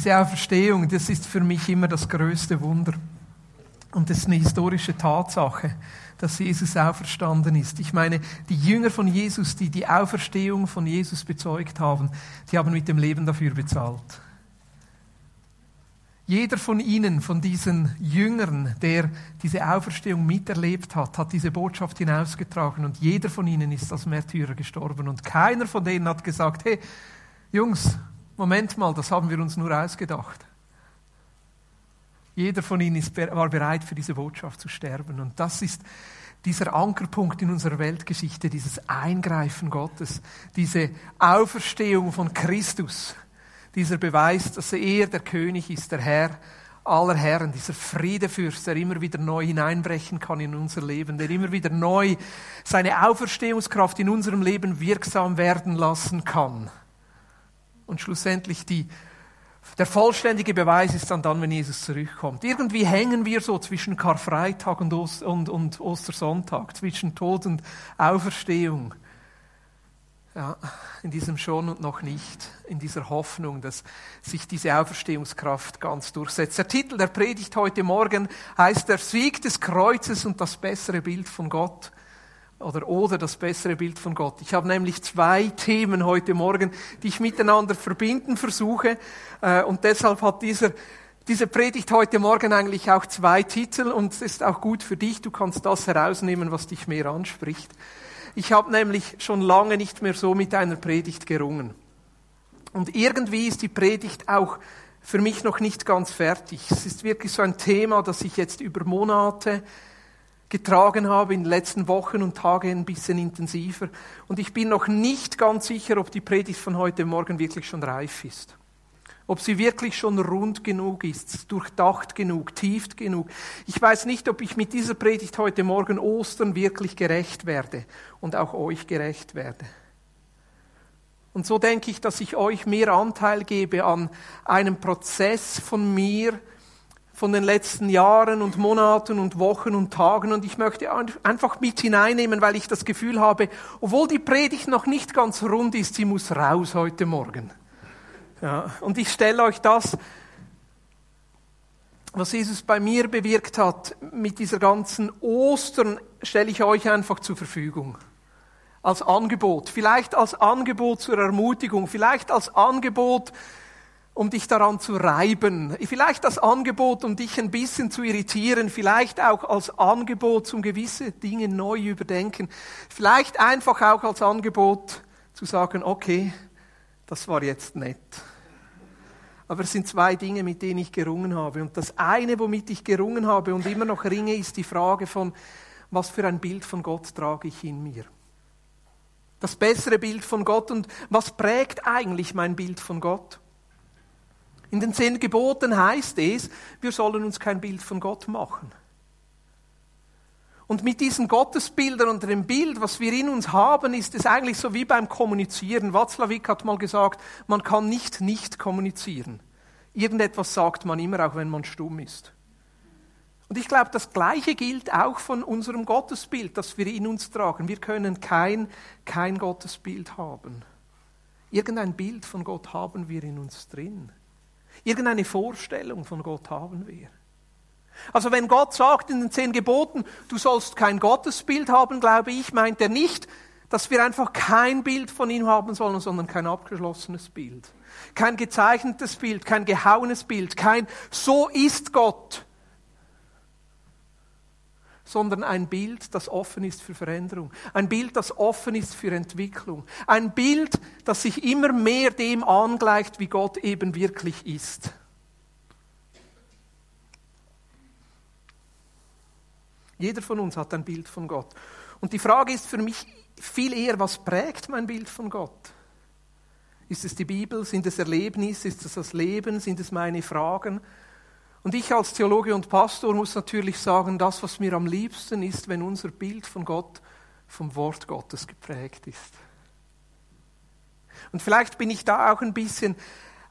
Diese Auferstehung, das ist für mich immer das größte Wunder. Und das ist eine historische Tatsache, dass Jesus auferstanden ist. Ich meine, die Jünger von Jesus, die die Auferstehung von Jesus bezeugt haben, die haben mit dem Leben dafür bezahlt. Jeder von ihnen, von diesen Jüngern, der diese Auferstehung miterlebt hat, hat diese Botschaft hinausgetragen und jeder von ihnen ist als Märtyrer gestorben und keiner von denen hat gesagt, hey, Jungs, Moment mal, das haben wir uns nur ausgedacht. Jeder von ihnen war bereit, für diese Botschaft zu sterben. Und das ist dieser Ankerpunkt in unserer Weltgeschichte, dieses Eingreifen Gottes, diese Auferstehung von Christus, dieser Beweis, dass er der König ist, der Herr aller Herren, dieser Friedefürst, der immer wieder neu hineinbrechen kann in unser Leben, der immer wieder neu seine Auferstehungskraft in unserem Leben wirksam werden lassen kann. Und schlussendlich die, der vollständige Beweis ist dann dann, wenn Jesus zurückkommt. Irgendwie hängen wir so zwischen Karfreitag und, Ost und, und Ostersonntag, zwischen Tod und Auferstehung. Ja, in diesem schon und noch nicht, in dieser Hoffnung, dass sich diese Auferstehungskraft ganz durchsetzt. Der Titel der Predigt heute Morgen heißt Der Sieg des Kreuzes und das bessere Bild von Gott oder oder das bessere Bild von Gott. Ich habe nämlich zwei Themen heute Morgen, die ich miteinander verbinden versuche äh, und deshalb hat dieser diese Predigt heute Morgen eigentlich auch zwei Titel und ist auch gut für dich. Du kannst das herausnehmen, was dich mehr anspricht. Ich habe nämlich schon lange nicht mehr so mit einer Predigt gerungen. Und irgendwie ist die Predigt auch für mich noch nicht ganz fertig. Es ist wirklich so ein Thema, das ich jetzt über Monate getragen habe, in den letzten Wochen und Tagen ein bisschen intensiver. Und ich bin noch nicht ganz sicher, ob die Predigt von heute Morgen wirklich schon reif ist ob sie wirklich schon rund genug ist, durchdacht genug, tief genug. Ich weiß nicht, ob ich mit dieser Predigt heute Morgen Ostern wirklich gerecht werde und auch euch gerecht werde. Und so denke ich, dass ich euch mehr Anteil gebe an einem Prozess von mir, von den letzten Jahren und Monaten und Wochen und Tagen. Und ich möchte einfach mit hineinnehmen, weil ich das Gefühl habe, obwohl die Predigt noch nicht ganz rund ist, sie muss raus heute Morgen. Ja, und ich stelle euch das, was Jesus bei mir bewirkt hat, mit dieser ganzen Ostern, stelle ich euch einfach zur Verfügung. Als Angebot. Vielleicht als Angebot zur Ermutigung. Vielleicht als Angebot, um dich daran zu reiben. Vielleicht als Angebot, um dich ein bisschen zu irritieren. Vielleicht auch als Angebot, um gewisse Dinge neu überdenken. Vielleicht einfach auch als Angebot zu sagen, okay, das war jetzt nett. Aber es sind zwei Dinge, mit denen ich gerungen habe. Und das eine, womit ich gerungen habe und immer noch ringe, ist die Frage von, was für ein Bild von Gott trage ich in mir? Das bessere Bild von Gott und was prägt eigentlich mein Bild von Gott? In den zehn Geboten heißt es, wir sollen uns kein Bild von Gott machen. Und mit diesen Gottesbildern und dem Bild, was wir in uns haben, ist es eigentlich so wie beim Kommunizieren. Watzlawick hat mal gesagt, man kann nicht nicht kommunizieren. Irgendetwas sagt man immer, auch wenn man stumm ist. Und ich glaube, das Gleiche gilt auch von unserem Gottesbild, das wir in uns tragen. Wir können kein, kein Gottesbild haben. Irgendein Bild von Gott haben wir in uns drin. Irgendeine Vorstellung von Gott haben wir. Also wenn Gott sagt in den zehn Geboten, du sollst kein Gottesbild haben, glaube ich, meint er nicht, dass wir einfach kein Bild von ihm haben sollen, sondern kein abgeschlossenes Bild. Kein gezeichnetes Bild, kein gehauenes Bild, kein so ist Gott, sondern ein Bild, das offen ist für Veränderung, ein Bild, das offen ist für Entwicklung, ein Bild, das sich immer mehr dem angleicht, wie Gott eben wirklich ist. Jeder von uns hat ein Bild von Gott. Und die Frage ist für mich viel eher, was prägt mein Bild von Gott? Ist es die Bibel? Sind es Erlebnisse? Ist es das Leben? Sind es meine Fragen? Und ich als Theologe und Pastor muss natürlich sagen, das, was mir am liebsten ist, wenn unser Bild von Gott vom Wort Gottes geprägt ist. Und vielleicht bin ich da auch ein bisschen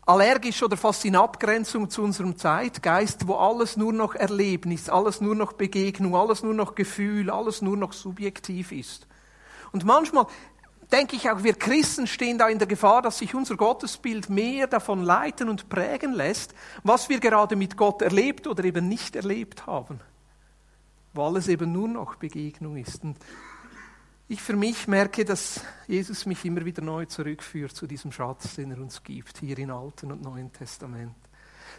allergisch oder fast in Abgrenzung zu unserem Zeitgeist, wo alles nur noch Erlebnis, alles nur noch Begegnung, alles nur noch Gefühl, alles nur noch subjektiv ist. Und manchmal denke ich, auch wir Christen stehen da in der Gefahr, dass sich unser Gottesbild mehr davon leiten und prägen lässt, was wir gerade mit Gott erlebt oder eben nicht erlebt haben. Weil es eben nur noch Begegnung ist. Und ich für mich merke, dass Jesus mich immer wieder neu zurückführt zu diesem Schatz, den er uns gibt, hier im Alten und Neuen Testament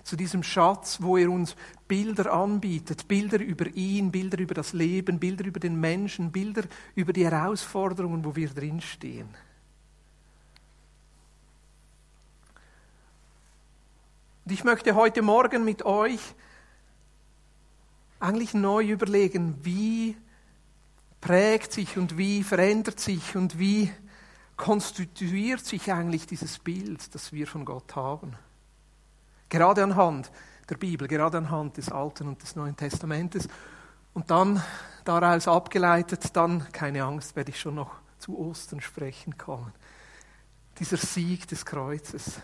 zu diesem Schatz, wo er uns Bilder anbietet, Bilder über ihn, Bilder über das Leben, Bilder über den Menschen, Bilder über die Herausforderungen, wo wir drinstehen. Und ich möchte heute Morgen mit euch eigentlich neu überlegen, wie prägt sich und wie verändert sich und wie konstituiert sich eigentlich dieses Bild, das wir von Gott haben. Gerade anhand der Bibel, gerade anhand des Alten und des Neuen Testamentes. Und dann daraus abgeleitet, dann, keine Angst, werde ich schon noch zu Ostern sprechen kommen. Dieser Sieg des Kreuzes.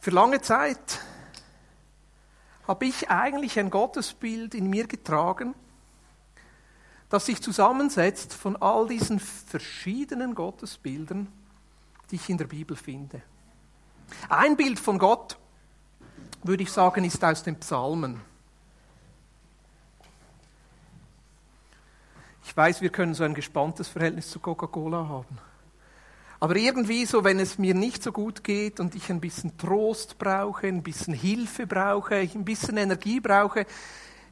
Für lange Zeit habe ich eigentlich ein Gottesbild in mir getragen, das sich zusammensetzt von all diesen verschiedenen Gottesbildern, die ich in der Bibel finde. Ein Bild von Gott, würde ich sagen, ist aus den Psalmen. Ich weiß, wir können so ein gespanntes Verhältnis zu Coca-Cola haben. Aber irgendwie so, wenn es mir nicht so gut geht und ich ein bisschen Trost brauche, ein bisschen Hilfe brauche, ich ein bisschen Energie brauche,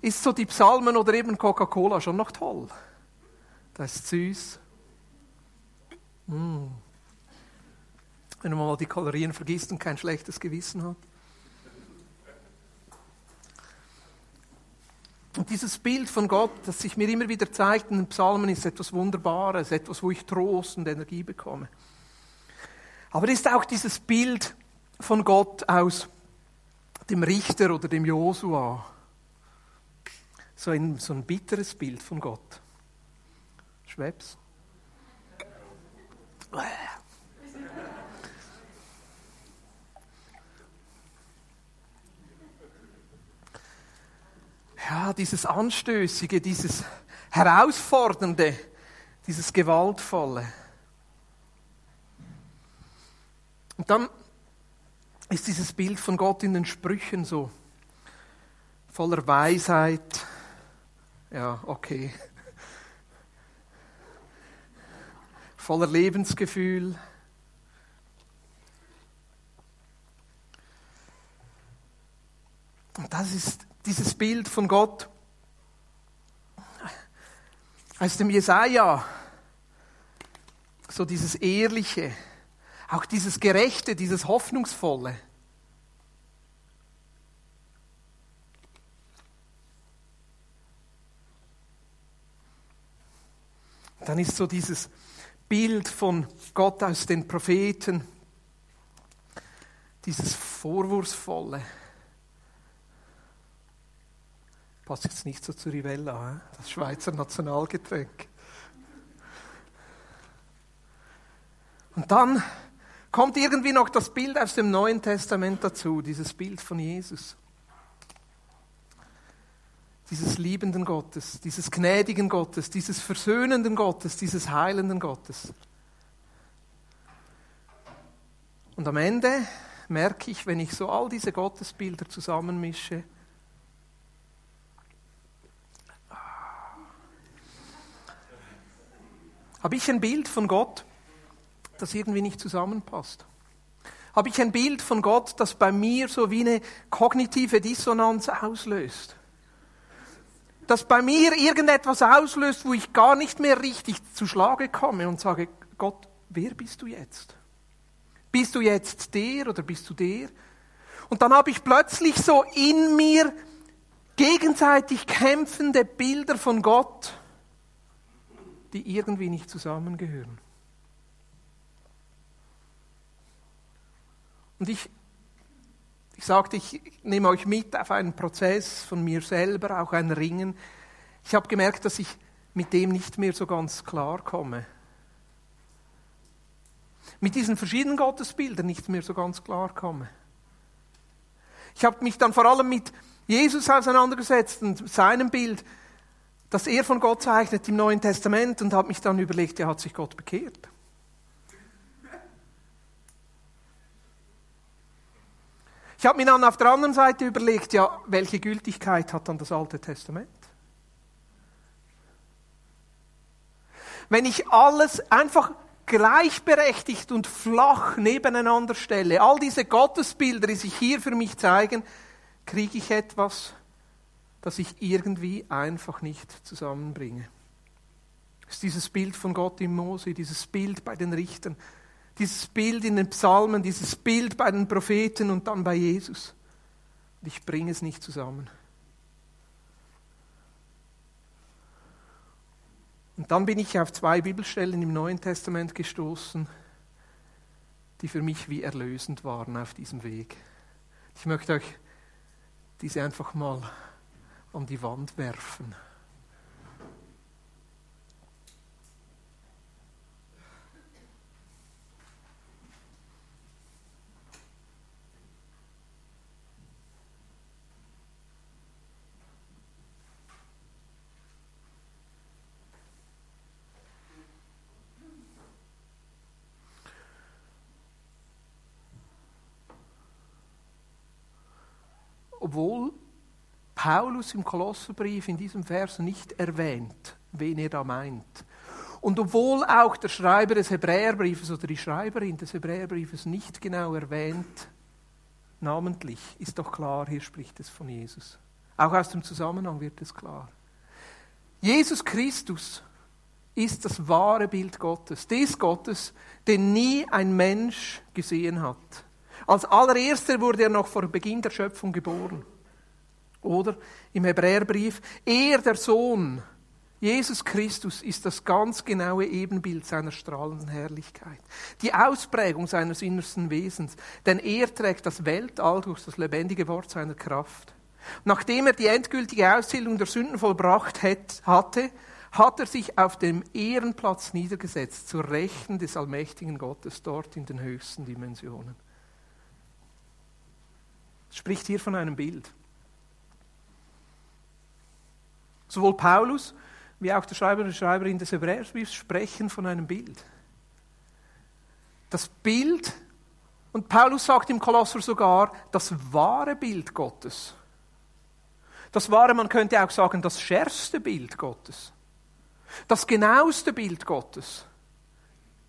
ist so die Psalmen oder eben Coca-Cola schon noch toll. Das ist süß. Mm. Wenn man mal die Kalorien vergisst und kein schlechtes Gewissen hat. Und dieses Bild von Gott, das sich mir immer wieder zeigt in den Psalmen, ist etwas Wunderbares, etwas, wo ich Trost und Energie bekomme. Aber ist auch dieses Bild von Gott aus dem Richter oder dem Josua. So ein, so ein bitteres Bild von Gott. Schwebs. Ja, dieses Anstößige, dieses Herausfordernde, dieses Gewaltvolle. Und dann ist dieses Bild von Gott in den Sprüchen so voller Weisheit. Ja, okay. Voller Lebensgefühl. Und das ist dieses Bild von Gott aus dem Jesaja. So dieses Ehrliche, auch dieses Gerechte, dieses Hoffnungsvolle. Dann ist so dieses Bild von Gott aus den Propheten, dieses Vorwurfsvolle. Passt jetzt nicht so zu Rivella, das Schweizer Nationalgetränk. Und dann kommt irgendwie noch das Bild aus dem Neuen Testament dazu, dieses Bild von Jesus. Dieses liebenden Gottes, dieses gnädigen Gottes, dieses versöhnenden Gottes, dieses heilenden Gottes. Und am Ende merke ich, wenn ich so all diese Gottesbilder zusammenmische, habe ich ein Bild von Gott, das irgendwie nicht zusammenpasst? Habe ich ein Bild von Gott, das bei mir so wie eine kognitive Dissonanz auslöst? Das bei mir irgendetwas auslöst, wo ich gar nicht mehr richtig zu Schlage komme und sage, Gott, wer bist du jetzt? Bist du jetzt der oder bist du der? Und dann habe ich plötzlich so in mir gegenseitig kämpfende Bilder von Gott, die irgendwie nicht zusammengehören. Und ich, ich sagte, ich nehme euch mit auf einen Prozess von mir selber, auch ein Ringen. Ich habe gemerkt, dass ich mit dem nicht mehr so ganz klar komme. mit diesen verschiedenen Gottesbildern nicht mehr so ganz klar komme. Ich habe mich dann vor allem mit Jesus auseinandergesetzt und seinem Bild, das er von Gott zeichnet im Neuen Testament und habe mich dann überlegt, ja, hat sich Gott bekehrt? Ich habe mir dann auf der anderen Seite überlegt, ja, welche Gültigkeit hat dann das Alte Testament? Wenn ich alles einfach gleichberechtigt und flach nebeneinander stelle, all diese Gottesbilder, die sich hier für mich zeigen, kriege ich etwas, das ich irgendwie einfach nicht zusammenbringe. Das ist dieses Bild von Gott im Mose, dieses Bild bei den Richtern, dieses Bild in den Psalmen, dieses Bild bei den Propheten und dann bei Jesus. Und ich bringe es nicht zusammen. Und dann bin ich auf zwei Bibelstellen im Neuen Testament gestoßen, die für mich wie erlösend waren auf diesem Weg. Ich möchte euch diese einfach mal an die Wand werfen. Obwohl Paulus im Kolosserbrief in diesem Vers nicht erwähnt, wen er da meint. Und obwohl auch der Schreiber des Hebräerbriefes oder die Schreiberin des Hebräerbriefes nicht genau erwähnt, namentlich, ist doch klar, hier spricht es von Jesus. Auch aus dem Zusammenhang wird es klar. Jesus Christus ist das wahre Bild Gottes, des Gottes, den nie ein Mensch gesehen hat. Als allererster wurde er noch vor Beginn der Schöpfung geboren. Oder im Hebräerbrief, er, der Sohn, Jesus Christus, ist das ganz genaue Ebenbild seiner strahlenden Herrlichkeit. Die Ausprägung seines innersten Wesens. Denn er trägt das Weltall durch das lebendige Wort seiner Kraft. Nachdem er die endgültige Auszählung der Sünden vollbracht hatte, hat er sich auf dem Ehrenplatz niedergesetzt, zur Rechten des allmächtigen Gottes, dort in den höchsten Dimensionen spricht hier von einem Bild. Sowohl Paulus wie auch der Schreiber und Schreiberin des Hebräerbriefs sprechen von einem Bild. Das Bild, und Paulus sagt im Kolosser sogar, das wahre Bild Gottes. Das wahre, man könnte auch sagen, das schärfste Bild Gottes. Das genaueste Bild Gottes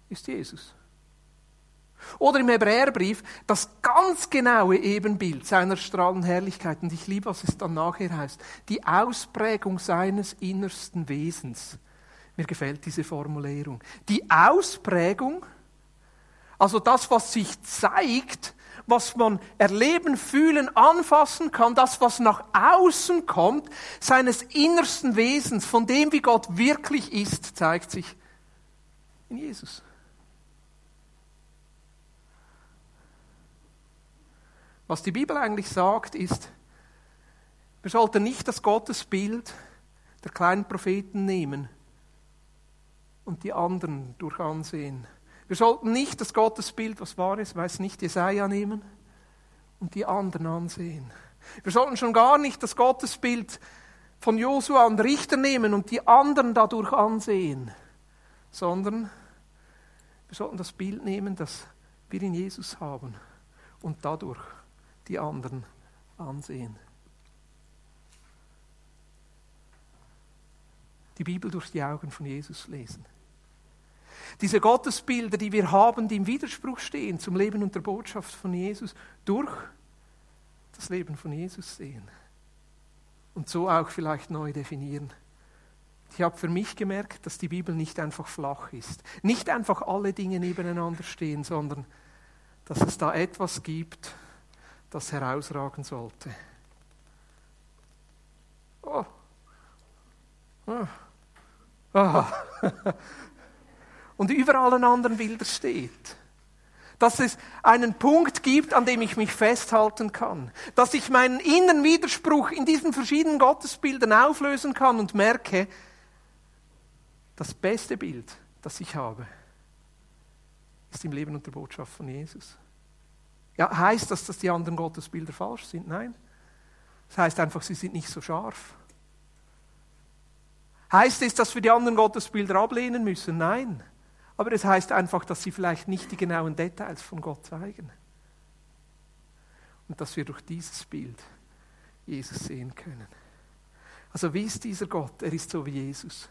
ist Jesus. Oder im Hebräerbrief das ganz genaue Ebenbild seiner strahlenden Herrlichkeit. Und ich liebe, was es dann nachher heißt. Die Ausprägung seines innersten Wesens. Mir gefällt diese Formulierung. Die Ausprägung, also das, was sich zeigt, was man erleben, fühlen, anfassen kann, das, was nach außen kommt, seines innersten Wesens, von dem, wie Gott wirklich ist, zeigt sich in Jesus. Was die Bibel eigentlich sagt, ist, wir sollten nicht das Gottesbild der kleinen Propheten nehmen und die anderen durch ansehen. Wir sollten nicht das Gottesbild, was war es, weiß nicht, Jesaja nehmen und die anderen ansehen. Wir sollten schon gar nicht das Gottesbild von Josua und Richter nehmen und die anderen dadurch ansehen, sondern wir sollten das Bild nehmen, das wir in Jesus haben und dadurch die anderen ansehen. Die Bibel durch die Augen von Jesus lesen. Diese Gottesbilder, die wir haben, die im Widerspruch stehen zum Leben und der Botschaft von Jesus, durch das Leben von Jesus sehen. Und so auch vielleicht neu definieren. Ich habe für mich gemerkt, dass die Bibel nicht einfach flach ist. Nicht einfach alle Dinge nebeneinander stehen, sondern dass es da etwas gibt, das herausragen sollte. Oh. Oh. Und über allen anderen Bildern steht, dass es einen Punkt gibt, an dem ich mich festhalten kann, dass ich meinen inneren Widerspruch in diesen verschiedenen Gottesbildern auflösen kann und merke, das beste Bild, das ich habe, ist im Leben und der Botschaft von Jesus. Ja, heißt das, dass die anderen Gottesbilder falsch sind? Nein. Das heißt einfach, sie sind nicht so scharf. Heißt es, dass wir die anderen Gottesbilder ablehnen müssen? Nein. Aber es heißt einfach, dass sie vielleicht nicht die genauen Details von Gott zeigen. Und dass wir durch dieses Bild Jesus sehen können. Also wie ist dieser Gott? Er ist so wie Jesus.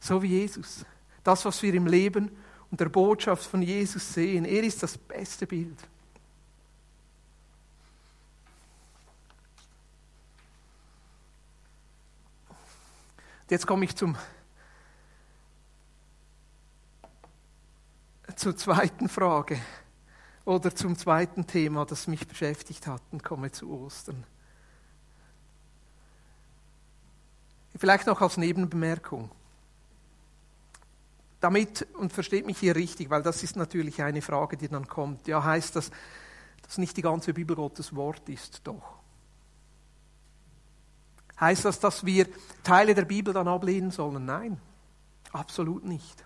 So wie Jesus. Das, was wir im Leben und der Botschaft von Jesus sehen, er ist das beste Bild. Jetzt komme ich zum, zur zweiten Frage oder zum zweiten Thema, das mich beschäftigt hat und komme zu Ostern. Vielleicht noch als Nebenbemerkung. Damit, und versteht mich hier richtig, weil das ist natürlich eine Frage, die dann kommt. Ja, heißt das, dass nicht die ganze Bibel Gottes Wort ist? Doch. Heißt das, dass wir Teile der Bibel dann ablehnen sollen? Nein, absolut nicht.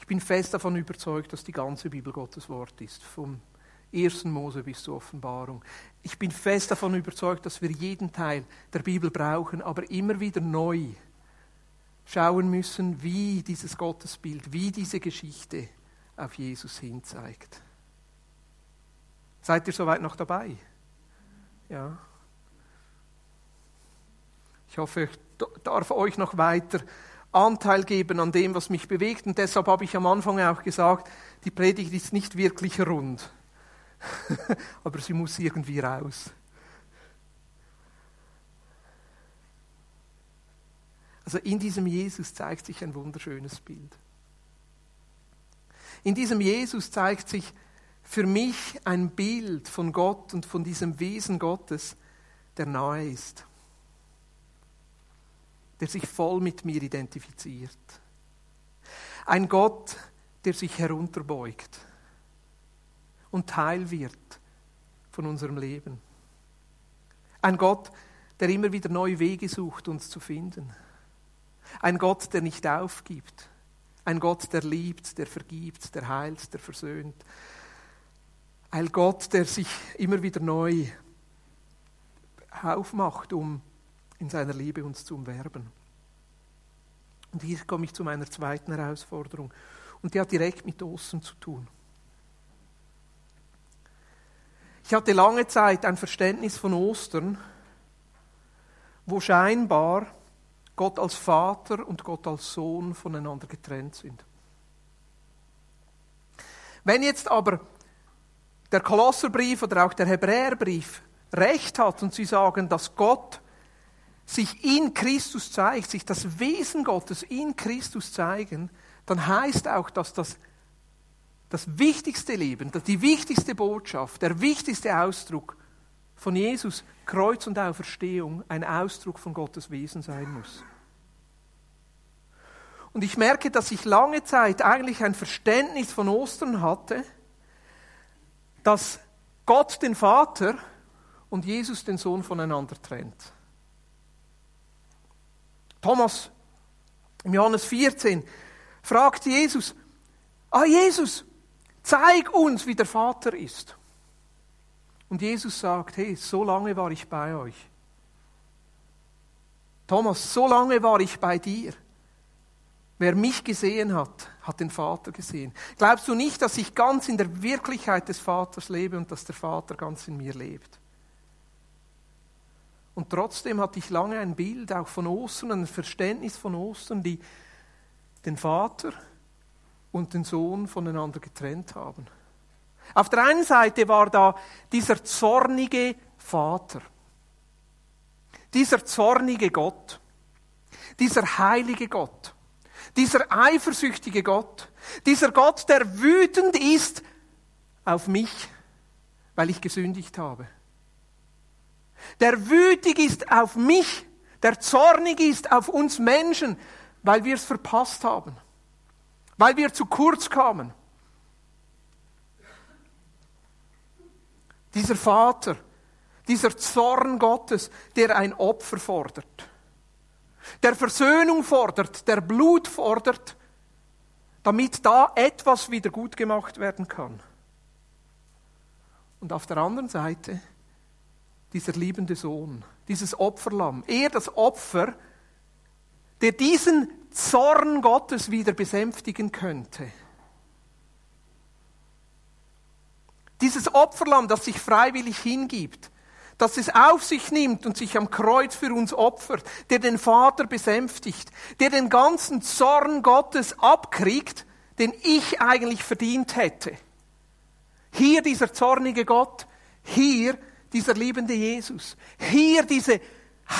Ich bin fest davon überzeugt, dass die ganze Bibel Gottes Wort ist, vom 1. Mose bis zur Offenbarung. Ich bin fest davon überzeugt, dass wir jeden Teil der Bibel brauchen, aber immer wieder neu schauen müssen, wie dieses Gottesbild, wie diese Geschichte auf Jesus hinzeigt. Seid ihr soweit noch dabei? Ja. Ich hoffe, ich darf euch noch weiter Anteil geben an dem, was mich bewegt. Und deshalb habe ich am Anfang auch gesagt, die Predigt ist nicht wirklich rund. Aber sie muss irgendwie raus. Also in diesem Jesus zeigt sich ein wunderschönes Bild. In diesem Jesus zeigt sich für mich ein Bild von Gott und von diesem Wesen Gottes, der nahe ist der sich voll mit mir identifiziert. Ein Gott, der sich herunterbeugt und Teil wird von unserem Leben. Ein Gott, der immer wieder neue Wege sucht, uns zu finden. Ein Gott, der nicht aufgibt. Ein Gott, der liebt, der vergibt, der heilt, der versöhnt. Ein Gott, der sich immer wieder neu aufmacht, um in seiner Liebe uns zu umwerben. Und hier komme ich zu meiner zweiten Herausforderung. Und die hat direkt mit Ostern zu tun. Ich hatte lange Zeit ein Verständnis von Ostern, wo scheinbar Gott als Vater und Gott als Sohn voneinander getrennt sind. Wenn jetzt aber der Kolosserbrief oder auch der Hebräerbrief recht hat und sie sagen, dass Gott sich in Christus zeigt, sich das Wesen Gottes in Christus zeigen, dann heißt auch, dass das, das wichtigste Leben, die wichtigste Botschaft, der wichtigste Ausdruck von Jesus, Kreuz und Auferstehung, ein Ausdruck von Gottes Wesen sein muss. Und ich merke, dass ich lange Zeit eigentlich ein Verständnis von Ostern hatte, dass Gott den Vater und Jesus den Sohn voneinander trennt. Thomas im Johannes 14 fragt Jesus, ah Jesus, zeig uns, wie der Vater ist. Und Jesus sagt, hey, so lange war ich bei euch. Thomas, so lange war ich bei dir. Wer mich gesehen hat, hat den Vater gesehen. Glaubst du nicht, dass ich ganz in der Wirklichkeit des Vaters lebe und dass der Vater ganz in mir lebt? Und trotzdem hatte ich lange ein Bild auch von Ostern, ein Verständnis von Ostern, die den Vater und den Sohn voneinander getrennt haben. Auf der einen Seite war da dieser zornige Vater, dieser zornige Gott, dieser heilige Gott, dieser eifersüchtige Gott, dieser Gott, der wütend ist auf mich, weil ich gesündigt habe der wütig ist auf mich, der zornig ist auf uns Menschen, weil wir es verpasst haben, weil wir zu kurz kamen. Dieser Vater, dieser Zorn Gottes, der ein Opfer fordert, der Versöhnung fordert, der Blut fordert, damit da etwas wieder gut gemacht werden kann. Und auf der anderen Seite dieser liebende Sohn, dieses Opferlamm, er das Opfer, der diesen Zorn Gottes wieder besänftigen könnte. Dieses Opferlamm, das sich freiwillig hingibt, das es auf sich nimmt und sich am Kreuz für uns opfert, der den Vater besänftigt, der den ganzen Zorn Gottes abkriegt, den ich eigentlich verdient hätte. Hier dieser zornige Gott, hier dieser liebende Jesus, hier diese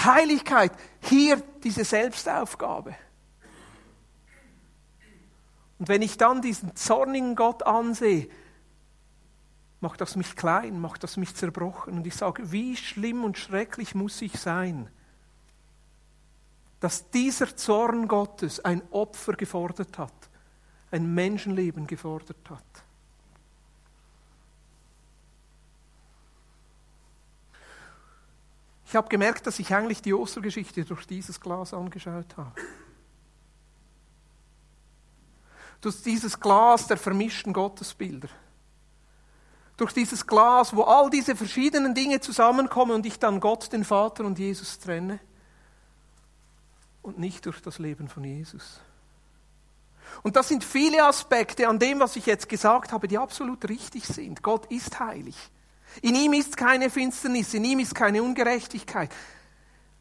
Heiligkeit, hier diese Selbstaufgabe. Und wenn ich dann diesen zornigen Gott ansehe, macht das mich klein, macht das mich zerbrochen. Und ich sage, wie schlimm und schrecklich muss ich sein, dass dieser Zorn Gottes ein Opfer gefordert hat, ein Menschenleben gefordert hat. Ich habe gemerkt, dass ich eigentlich die Ostergeschichte durch dieses Glas angeschaut habe. Durch dieses Glas der vermischten Gottesbilder durch dieses Glas, wo all diese verschiedenen Dinge zusammenkommen und ich dann Gott, den Vater und Jesus trenne und nicht durch das Leben von Jesus. Und das sind viele Aspekte an dem, was ich jetzt gesagt habe, die absolut richtig sind. Gott ist heilig. In ihm ist keine Finsternis, in ihm ist keine Ungerechtigkeit.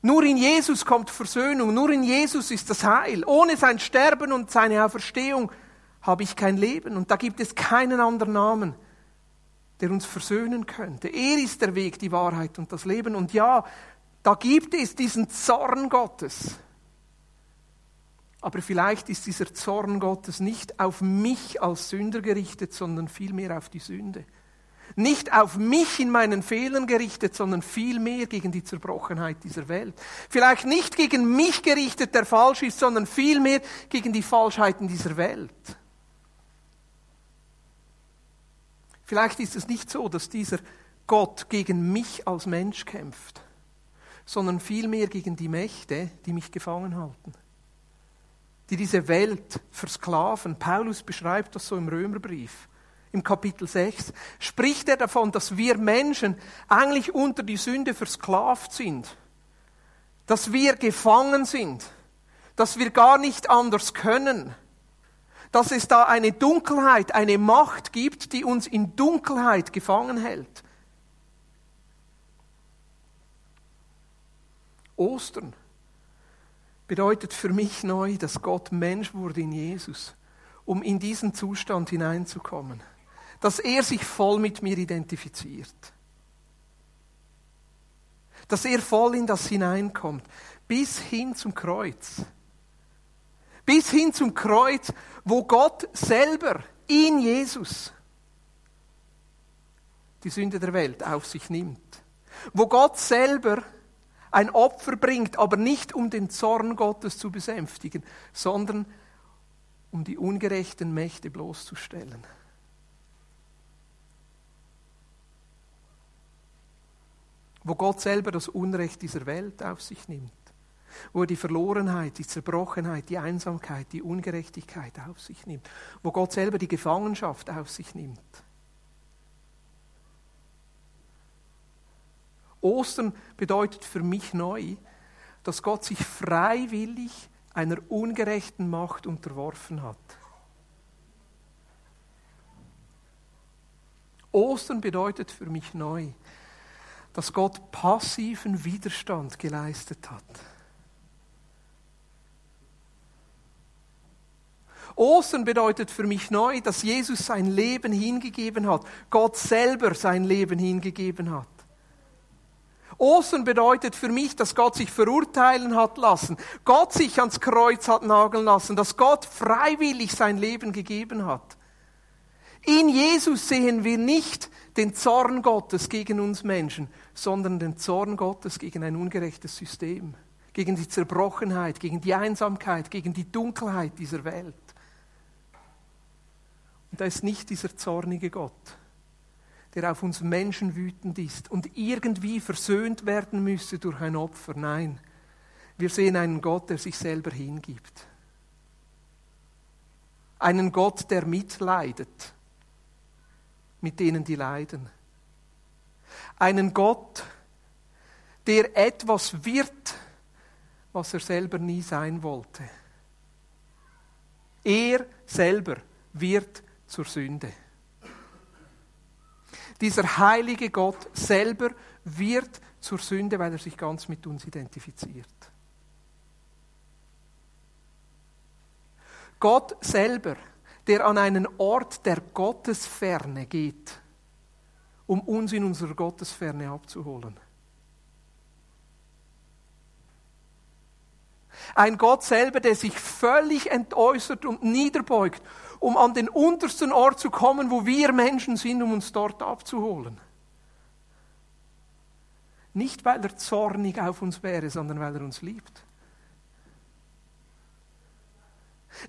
Nur in Jesus kommt Versöhnung, nur in Jesus ist das Heil. Ohne sein Sterben und seine Auferstehung habe ich kein Leben und da gibt es keinen anderen Namen der uns versöhnen könnte. Er ist der Weg, die Wahrheit und das Leben. Und ja, da gibt es diesen Zorn Gottes. Aber vielleicht ist dieser Zorn Gottes nicht auf mich als Sünder gerichtet, sondern vielmehr auf die Sünde. Nicht auf mich in meinen Fehlern gerichtet, sondern vielmehr gegen die Zerbrochenheit dieser Welt. Vielleicht nicht gegen mich gerichtet, der falsch ist, sondern vielmehr gegen die Falschheiten dieser Welt. Vielleicht ist es nicht so, dass dieser Gott gegen mich als Mensch kämpft, sondern vielmehr gegen die Mächte, die mich gefangen halten, die diese Welt versklaven. Paulus beschreibt das so im Römerbrief. Im Kapitel 6 spricht er davon, dass wir Menschen eigentlich unter die Sünde versklavt sind, dass wir gefangen sind, dass wir gar nicht anders können, dass es da eine Dunkelheit, eine Macht gibt, die uns in Dunkelheit gefangen hält. Ostern bedeutet für mich neu, dass Gott Mensch wurde in Jesus, um in diesen Zustand hineinzukommen, dass er sich voll mit mir identifiziert, dass er voll in das hineinkommt, bis hin zum Kreuz bis hin zum Kreuz, wo Gott selber in Jesus die Sünde der Welt auf sich nimmt. Wo Gott selber ein Opfer bringt, aber nicht um den Zorn Gottes zu besänftigen, sondern um die ungerechten Mächte bloßzustellen. Wo Gott selber das Unrecht dieser Welt auf sich nimmt wo er die Verlorenheit, die Zerbrochenheit, die Einsamkeit, die Ungerechtigkeit auf sich nimmt, wo Gott selber die Gefangenschaft auf sich nimmt. Ostern bedeutet für mich neu, dass Gott sich freiwillig einer ungerechten Macht unterworfen hat. Ostern bedeutet für mich neu, dass Gott passiven Widerstand geleistet hat. Ostern bedeutet für mich neu, dass Jesus sein Leben hingegeben hat, Gott selber sein Leben hingegeben hat. Ostern bedeutet für mich, dass Gott sich verurteilen hat lassen, Gott sich ans Kreuz hat nageln lassen, dass Gott freiwillig sein Leben gegeben hat. In Jesus sehen wir nicht den Zorn Gottes gegen uns Menschen, sondern den Zorn Gottes gegen ein ungerechtes System, gegen die Zerbrochenheit, gegen die Einsamkeit, gegen die Dunkelheit dieser Welt. Und da ist nicht dieser zornige Gott, der auf uns Menschen wütend ist und irgendwie versöhnt werden müsse durch ein Opfer. Nein, wir sehen einen Gott, der sich selber hingibt. einen Gott, der mitleidet mit denen, die leiden. Einen Gott, der etwas wird, was er selber nie sein wollte. Er selber wird zur Sünde. Dieser heilige Gott selber wird zur Sünde, weil er sich ganz mit uns identifiziert. Gott selber, der an einen Ort der Gottesferne geht, um uns in unserer Gottesferne abzuholen. Ein Gott selber, der sich völlig entäußert und niederbeugt, um an den untersten Ort zu kommen, wo wir Menschen sind, um uns dort abzuholen. Nicht, weil er zornig auf uns wäre, sondern weil er uns liebt.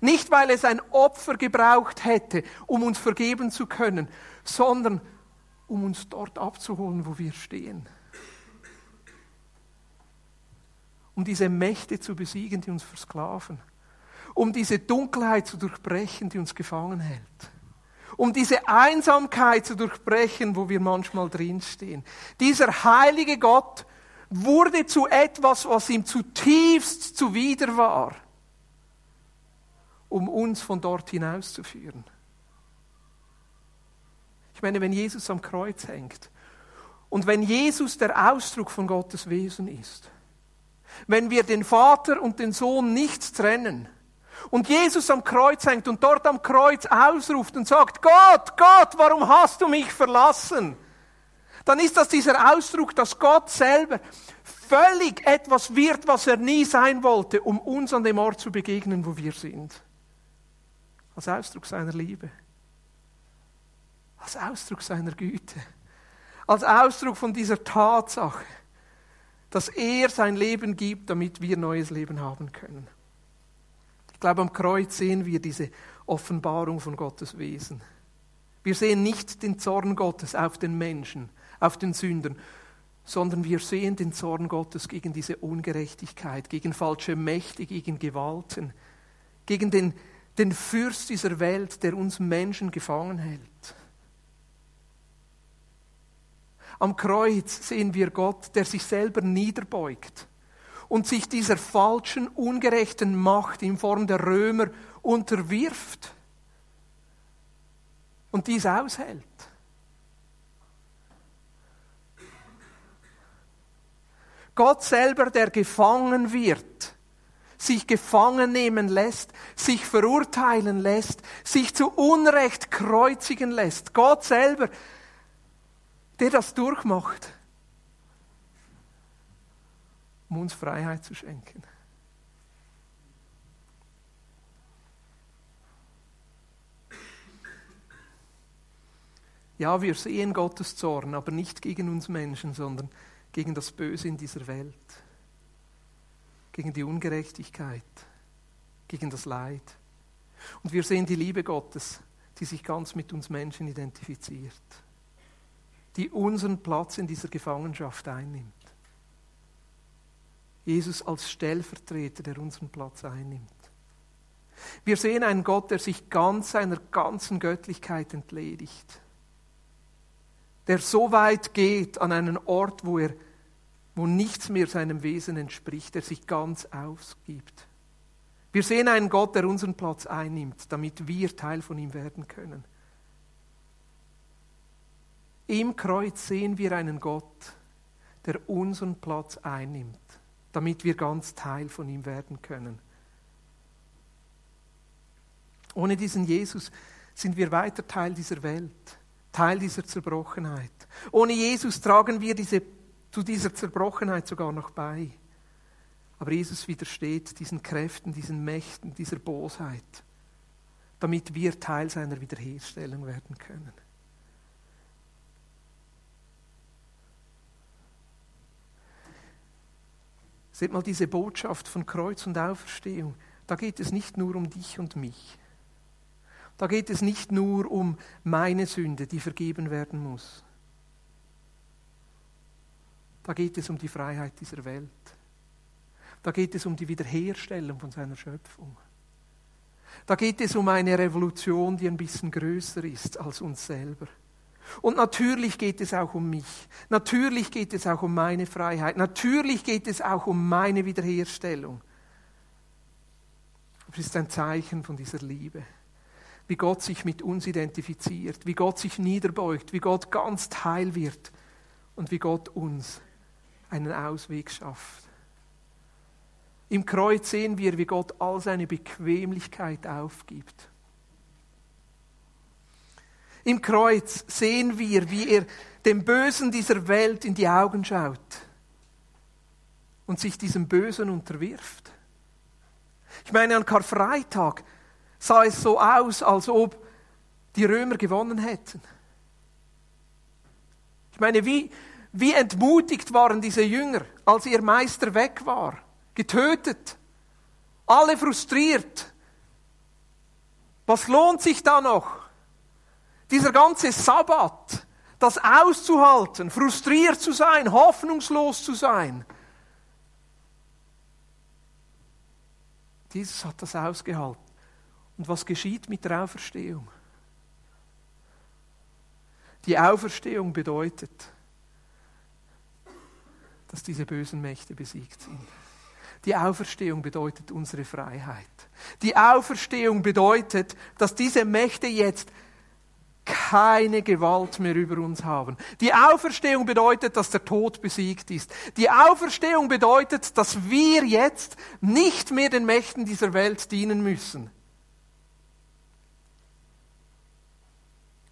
Nicht, weil es ein Opfer gebraucht hätte, um uns vergeben zu können, sondern um uns dort abzuholen, wo wir stehen. Um diese Mächte zu besiegen, die uns versklaven. Um diese Dunkelheit zu durchbrechen, die uns gefangen hält. Um diese Einsamkeit zu durchbrechen, wo wir manchmal drinstehen. Dieser heilige Gott wurde zu etwas, was ihm zutiefst zuwider war um uns von dort hinauszuführen. Ich meine, wenn Jesus am Kreuz hängt und wenn Jesus der Ausdruck von Gottes Wesen ist, wenn wir den Vater und den Sohn nicht trennen und Jesus am Kreuz hängt und dort am Kreuz ausruft und sagt, Gott, Gott, warum hast du mich verlassen? Dann ist das dieser Ausdruck, dass Gott selber völlig etwas wird, was er nie sein wollte, um uns an dem Ort zu begegnen, wo wir sind. Als Ausdruck seiner Liebe. Als Ausdruck seiner Güte. Als Ausdruck von dieser Tatsache, dass er sein Leben gibt, damit wir neues Leben haben können. Ich glaube, am Kreuz sehen wir diese Offenbarung von Gottes Wesen. Wir sehen nicht den Zorn Gottes auf den Menschen, auf den Sündern, sondern wir sehen den Zorn Gottes gegen diese Ungerechtigkeit, gegen falsche Mächte, gegen Gewalten, gegen den den Fürst dieser Welt, der uns Menschen gefangen hält. Am Kreuz sehen wir Gott, der sich selber niederbeugt und sich dieser falschen, ungerechten Macht in Form der Römer unterwirft und dies aushält. Gott selber, der gefangen wird, sich gefangen nehmen lässt, sich verurteilen lässt, sich zu Unrecht kreuzigen lässt. Gott selber, der das durchmacht, um uns Freiheit zu schenken. Ja, wir sehen Gottes Zorn, aber nicht gegen uns Menschen, sondern gegen das Böse in dieser Welt gegen die Ungerechtigkeit, gegen das Leid. Und wir sehen die Liebe Gottes, die sich ganz mit uns Menschen identifiziert, die unseren Platz in dieser Gefangenschaft einnimmt. Jesus als Stellvertreter, der unseren Platz einnimmt. Wir sehen einen Gott, der sich ganz seiner ganzen Göttlichkeit entledigt, der so weit geht an einen Ort, wo er wo nichts mehr seinem Wesen entspricht, der sich ganz ausgibt. Wir sehen einen Gott, der unseren Platz einnimmt, damit wir Teil von ihm werden können. Im Kreuz sehen wir einen Gott, der unseren Platz einnimmt, damit wir ganz Teil von ihm werden können. Ohne diesen Jesus sind wir weiter Teil dieser Welt, Teil dieser Zerbrochenheit. Ohne Jesus tragen wir diese zu dieser Zerbrochenheit sogar noch bei. Aber Jesus widersteht diesen Kräften, diesen Mächten, dieser Bosheit, damit wir Teil seiner Wiederherstellung werden können. Seht mal diese Botschaft von Kreuz und Auferstehung. Da geht es nicht nur um dich und mich. Da geht es nicht nur um meine Sünde, die vergeben werden muss. Da geht es um die Freiheit dieser Welt. Da geht es um die Wiederherstellung von seiner Schöpfung. Da geht es um eine Revolution, die ein bisschen größer ist als uns selber. Und natürlich geht es auch um mich. Natürlich geht es auch um meine Freiheit. Natürlich geht es auch um meine Wiederherstellung. Aber es ist ein Zeichen von dieser Liebe. Wie Gott sich mit uns identifiziert, wie Gott sich niederbeugt, wie Gott ganz teil wird und wie Gott uns einen Ausweg schafft. Im Kreuz sehen wir, wie Gott all seine Bequemlichkeit aufgibt. Im Kreuz sehen wir, wie er dem Bösen dieser Welt in die Augen schaut und sich diesem Bösen unterwirft. Ich meine, an Karfreitag sah es so aus, als ob die Römer gewonnen hätten. Ich meine, wie, wie entmutigt waren diese Jünger, als ihr Meister weg war, getötet, alle frustriert. Was lohnt sich da noch? Dieser ganze Sabbat, das auszuhalten, frustriert zu sein, hoffnungslos zu sein. Jesus hat das ausgehalten. Und was geschieht mit der Auferstehung? Die Auferstehung bedeutet, dass diese bösen Mächte besiegt sind. Die Auferstehung bedeutet unsere Freiheit. Die Auferstehung bedeutet, dass diese Mächte jetzt keine Gewalt mehr über uns haben. Die Auferstehung bedeutet, dass der Tod besiegt ist. Die Auferstehung bedeutet, dass wir jetzt nicht mehr den Mächten dieser Welt dienen müssen.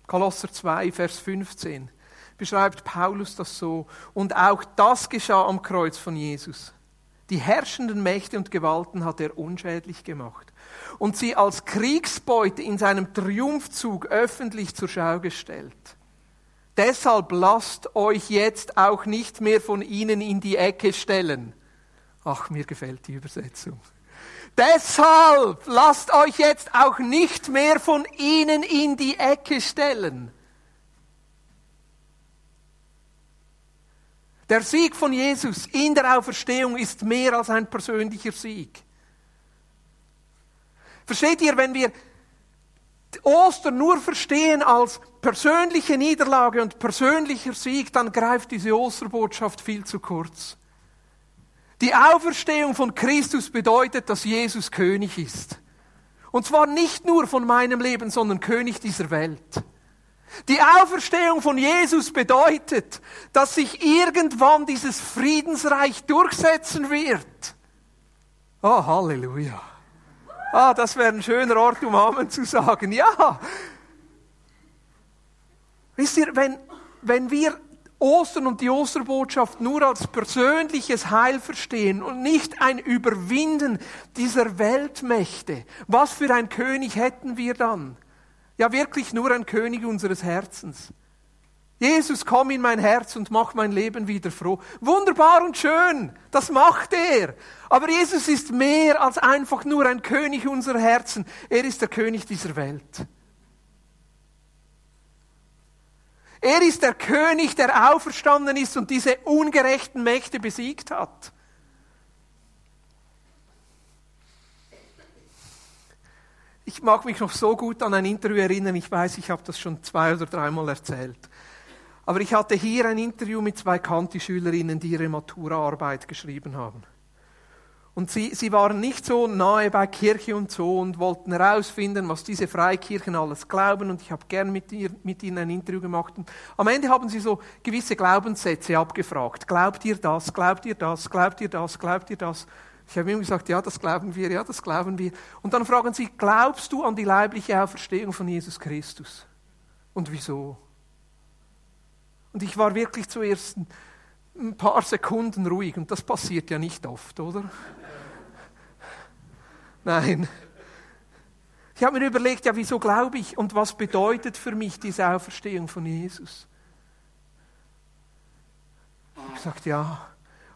Kolosser 2, Vers 15 beschreibt Paulus das so. Und auch das geschah am Kreuz von Jesus. Die herrschenden Mächte und Gewalten hat er unschädlich gemacht und sie als Kriegsbeute in seinem Triumphzug öffentlich zur Schau gestellt. Deshalb lasst euch jetzt auch nicht mehr von ihnen in die Ecke stellen. Ach, mir gefällt die Übersetzung. Deshalb lasst euch jetzt auch nicht mehr von ihnen in die Ecke stellen. Der Sieg von Jesus in der Auferstehung ist mehr als ein persönlicher Sieg. Versteht ihr, wenn wir Ostern nur verstehen als persönliche Niederlage und persönlicher Sieg, dann greift diese Osterbotschaft viel zu kurz. Die Auferstehung von Christus bedeutet, dass Jesus König ist. Und zwar nicht nur von meinem Leben, sondern König dieser Welt. Die Auferstehung von Jesus bedeutet, dass sich irgendwann dieses Friedensreich durchsetzen wird. Oh, Halleluja. Ah, das wäre ein schöner Ort, um Amen zu sagen. Ja. Wisst ihr, wenn, wenn wir Ostern und die Osterbotschaft nur als persönliches Heil verstehen und nicht ein Überwinden dieser Weltmächte, was für ein König hätten wir dann? Ja, wirklich nur ein König unseres Herzens. Jesus, komm in mein Herz und mach mein Leben wieder froh. Wunderbar und schön, das macht er. Aber Jesus ist mehr als einfach nur ein König unserer Herzen. Er ist der König dieser Welt. Er ist der König, der auferstanden ist und diese ungerechten Mächte besiegt hat. Ich mag mich noch so gut an ein Interview erinnern. Ich weiß, ich habe das schon zwei oder dreimal erzählt. Aber ich hatte hier ein Interview mit zwei Kanti-Schülerinnen, die ihre Maturaarbeit geschrieben haben. Und sie, sie waren nicht so nahe bei Kirche und so und wollten herausfinden, was diese Freikirchen alles glauben. Und ich habe gern mit, ihr, mit ihnen ein Interview gemacht. Und am Ende haben sie so gewisse Glaubenssätze abgefragt. Glaubt ihr das? Glaubt ihr das? Glaubt ihr das? Glaubt ihr das? Ich habe ihm gesagt, ja, das glauben wir, ja, das glauben wir. Und dann fragen sie, glaubst du an die leibliche Auferstehung von Jesus Christus? Und wieso? Und ich war wirklich zuerst ein paar Sekunden ruhig und das passiert ja nicht oft, oder? Nein. Ich habe mir überlegt, ja, wieso glaube ich und was bedeutet für mich diese Auferstehung von Jesus? Ich sagte, ja,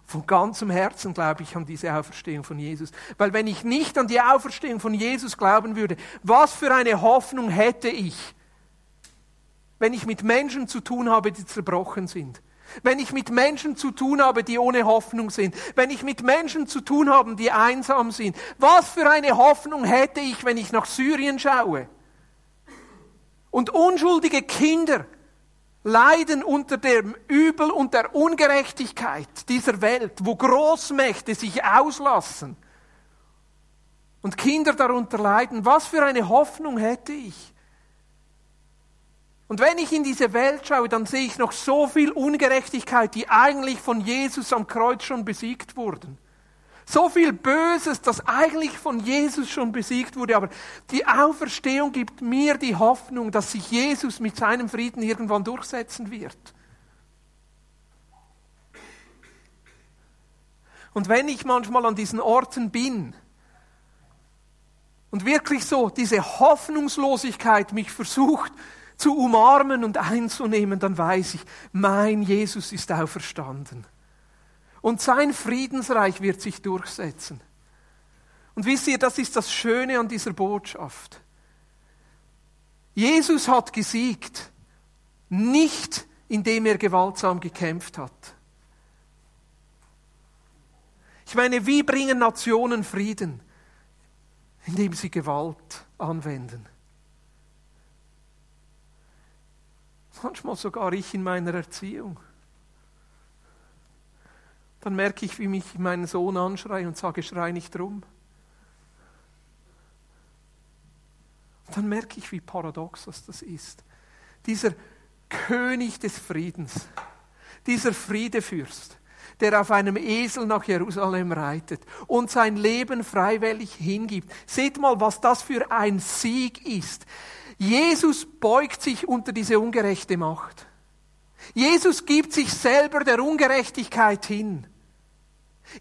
von ganzem Herzen glaube ich an diese Auferstehung von Jesus. Weil wenn ich nicht an die Auferstehung von Jesus glauben würde, was für eine Hoffnung hätte ich, wenn ich mit Menschen zu tun habe, die zerbrochen sind. Wenn ich mit Menschen zu tun habe, die ohne Hoffnung sind. Wenn ich mit Menschen zu tun habe, die einsam sind. Was für eine Hoffnung hätte ich, wenn ich nach Syrien schaue? Und unschuldige Kinder leiden unter dem Übel und der Ungerechtigkeit dieser Welt, wo Großmächte sich auslassen und Kinder darunter leiden. Was für eine Hoffnung hätte ich? Und wenn ich in diese Welt schaue, dann sehe ich noch so viel Ungerechtigkeit, die eigentlich von Jesus am Kreuz schon besiegt wurden. So viel Böses, das eigentlich von Jesus schon besiegt wurde. Aber die Auferstehung gibt mir die Hoffnung, dass sich Jesus mit seinem Frieden irgendwann durchsetzen wird. Und wenn ich manchmal an diesen Orten bin und wirklich so diese Hoffnungslosigkeit mich versucht zu umarmen und einzunehmen, dann weiß ich, mein Jesus ist auferstanden. Und sein Friedensreich wird sich durchsetzen. Und wisst ihr, das ist das Schöne an dieser Botschaft. Jesus hat gesiegt, nicht indem er gewaltsam gekämpft hat. Ich meine, wie bringen Nationen Frieden? Indem sie Gewalt anwenden. Manchmal sogar ich in meiner Erziehung. Dann merke ich, wie mich mein Sohn anschreit und sage, schrei nicht rum. Dann merke ich, wie paradox das ist. Dieser König des Friedens, dieser Friedefürst, der auf einem Esel nach Jerusalem reitet und sein Leben freiwillig hingibt. Seht mal, was das für ein Sieg ist. Jesus beugt sich unter diese ungerechte Macht. Jesus gibt sich selber der Ungerechtigkeit hin.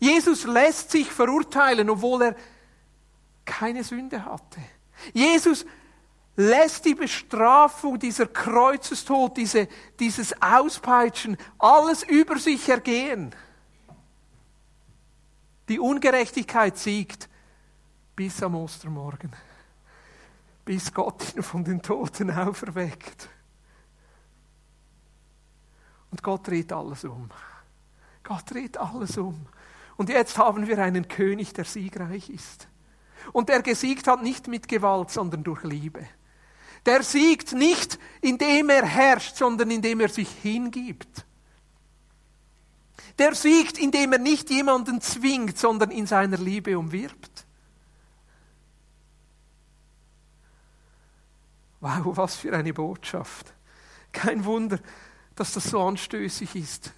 Jesus lässt sich verurteilen, obwohl er keine Sünde hatte. Jesus lässt die Bestrafung, dieser Kreuzestod, diese, dieses Auspeitschen, alles über sich ergehen. Die Ungerechtigkeit siegt bis am Ostermorgen bis Gott ihn von den Toten auferweckt. Und Gott dreht alles um. Gott dreht alles um. Und jetzt haben wir einen König, der siegreich ist. Und der gesiegt hat nicht mit Gewalt, sondern durch Liebe. Der siegt nicht, indem er herrscht, sondern indem er sich hingibt. Der siegt, indem er nicht jemanden zwingt, sondern in seiner Liebe umwirbt. Wow, was für eine Botschaft. Kein Wunder, dass das so anstößig ist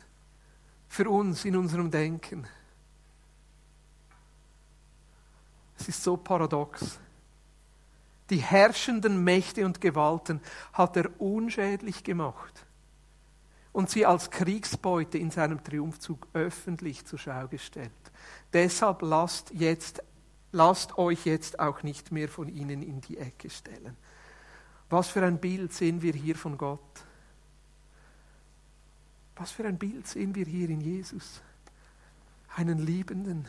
für uns in unserem Denken. Es ist so paradox. Die herrschenden Mächte und Gewalten hat er unschädlich gemacht und sie als Kriegsbeute in seinem Triumphzug öffentlich zur Schau gestellt. Deshalb lasst, jetzt, lasst euch jetzt auch nicht mehr von ihnen in die Ecke stellen. Was für ein Bild sehen wir hier von Gott? Was für ein Bild sehen wir hier in Jesus? Einen liebenden,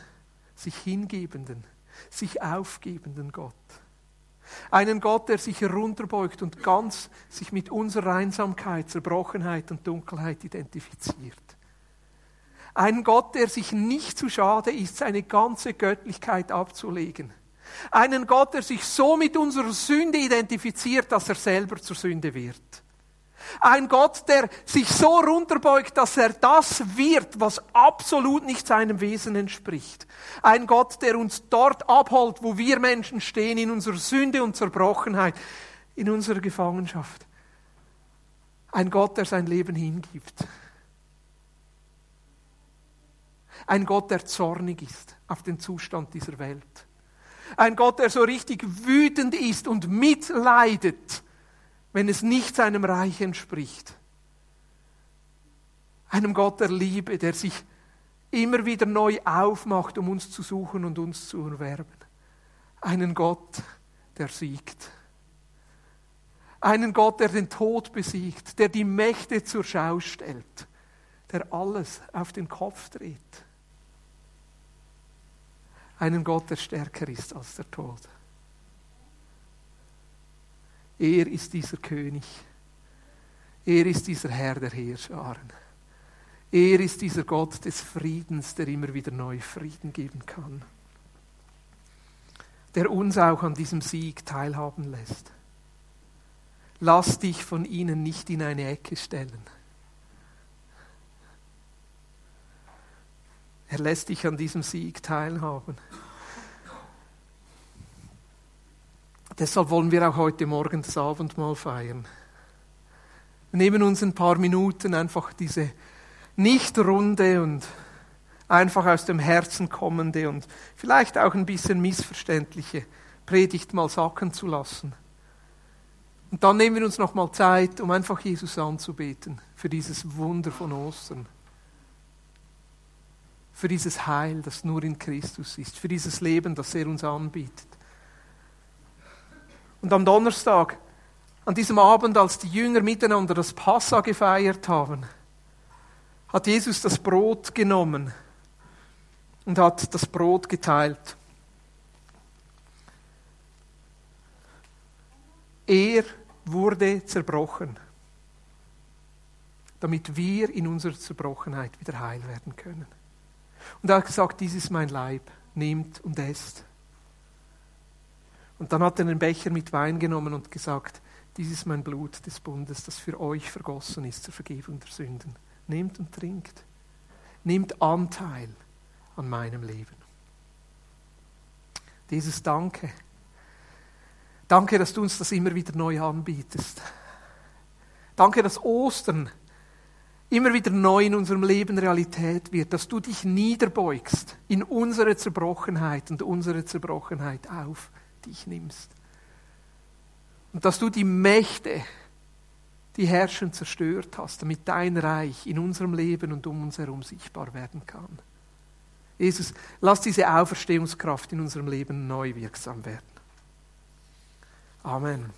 sich hingebenden, sich aufgebenden Gott. Einen Gott, der sich herunterbeugt und ganz sich mit unserer Einsamkeit, Zerbrochenheit und Dunkelheit identifiziert. Ein Gott, der sich nicht zu schade ist, seine ganze Göttlichkeit abzulegen einen Gott, der sich so mit unserer Sünde identifiziert, dass er selber zur Sünde wird. Ein Gott, der sich so runterbeugt, dass er das wird, was absolut nicht seinem Wesen entspricht. Ein Gott, der uns dort abholt, wo wir Menschen stehen, in unserer Sünde und Zerbrochenheit, in unserer Gefangenschaft. Ein Gott, der sein Leben hingibt. Ein Gott, der zornig ist auf den Zustand dieser Welt. Ein Gott, der so richtig wütend ist und mitleidet, wenn es nicht seinem Reich entspricht. Einem Gott der Liebe, der sich immer wieder neu aufmacht, um uns zu suchen und uns zu erwerben. Einen Gott, der siegt. Einen Gott, der den Tod besiegt, der die Mächte zur Schau stellt, der alles auf den Kopf dreht einen Gott, der stärker ist als der Tod. Er ist dieser König. Er ist dieser Herr der Heerscharen. Er ist dieser Gott des Friedens, der immer wieder neu Frieden geben kann. Der uns auch an diesem Sieg teilhaben lässt. Lass dich von ihnen nicht in eine Ecke stellen. Er lässt dich an diesem Sieg teilhaben. Deshalb wollen wir auch heute Morgen das Abendmahl feiern. Wir nehmen uns ein paar Minuten einfach diese nicht runde und einfach aus dem Herzen kommende und vielleicht auch ein bisschen missverständliche Predigt mal sacken zu lassen. Und dann nehmen wir uns noch mal Zeit, um einfach Jesus anzubeten für dieses Wunder von Ostern. Für dieses Heil, das nur in Christus ist, für dieses Leben, das er uns anbietet. Und am Donnerstag, an diesem Abend, als die Jünger miteinander das Passa gefeiert haben, hat Jesus das Brot genommen und hat das Brot geteilt. Er wurde zerbrochen, damit wir in unserer Zerbrochenheit wieder heil werden können. Und er hat gesagt, dies ist mein Leib, nehmt und esst. Und dann hat er den Becher mit Wein genommen und gesagt, dies ist mein Blut des Bundes, das für euch vergossen ist zur Vergebung der Sünden. Nehmt und trinkt. Nehmt Anteil an meinem Leben. Dieses Danke. Danke, dass du uns das immer wieder neu anbietest. Danke, dass Ostern immer wieder neu in unserem Leben Realität wird, dass du dich niederbeugst in unsere Zerbrochenheit und unsere Zerbrochenheit auf dich nimmst. Und dass du die Mächte die herrschen, zerstört hast, damit dein Reich in unserem Leben und um uns herum sichtbar werden kann. Jesus, lass diese Auferstehungskraft in unserem Leben neu wirksam werden. Amen.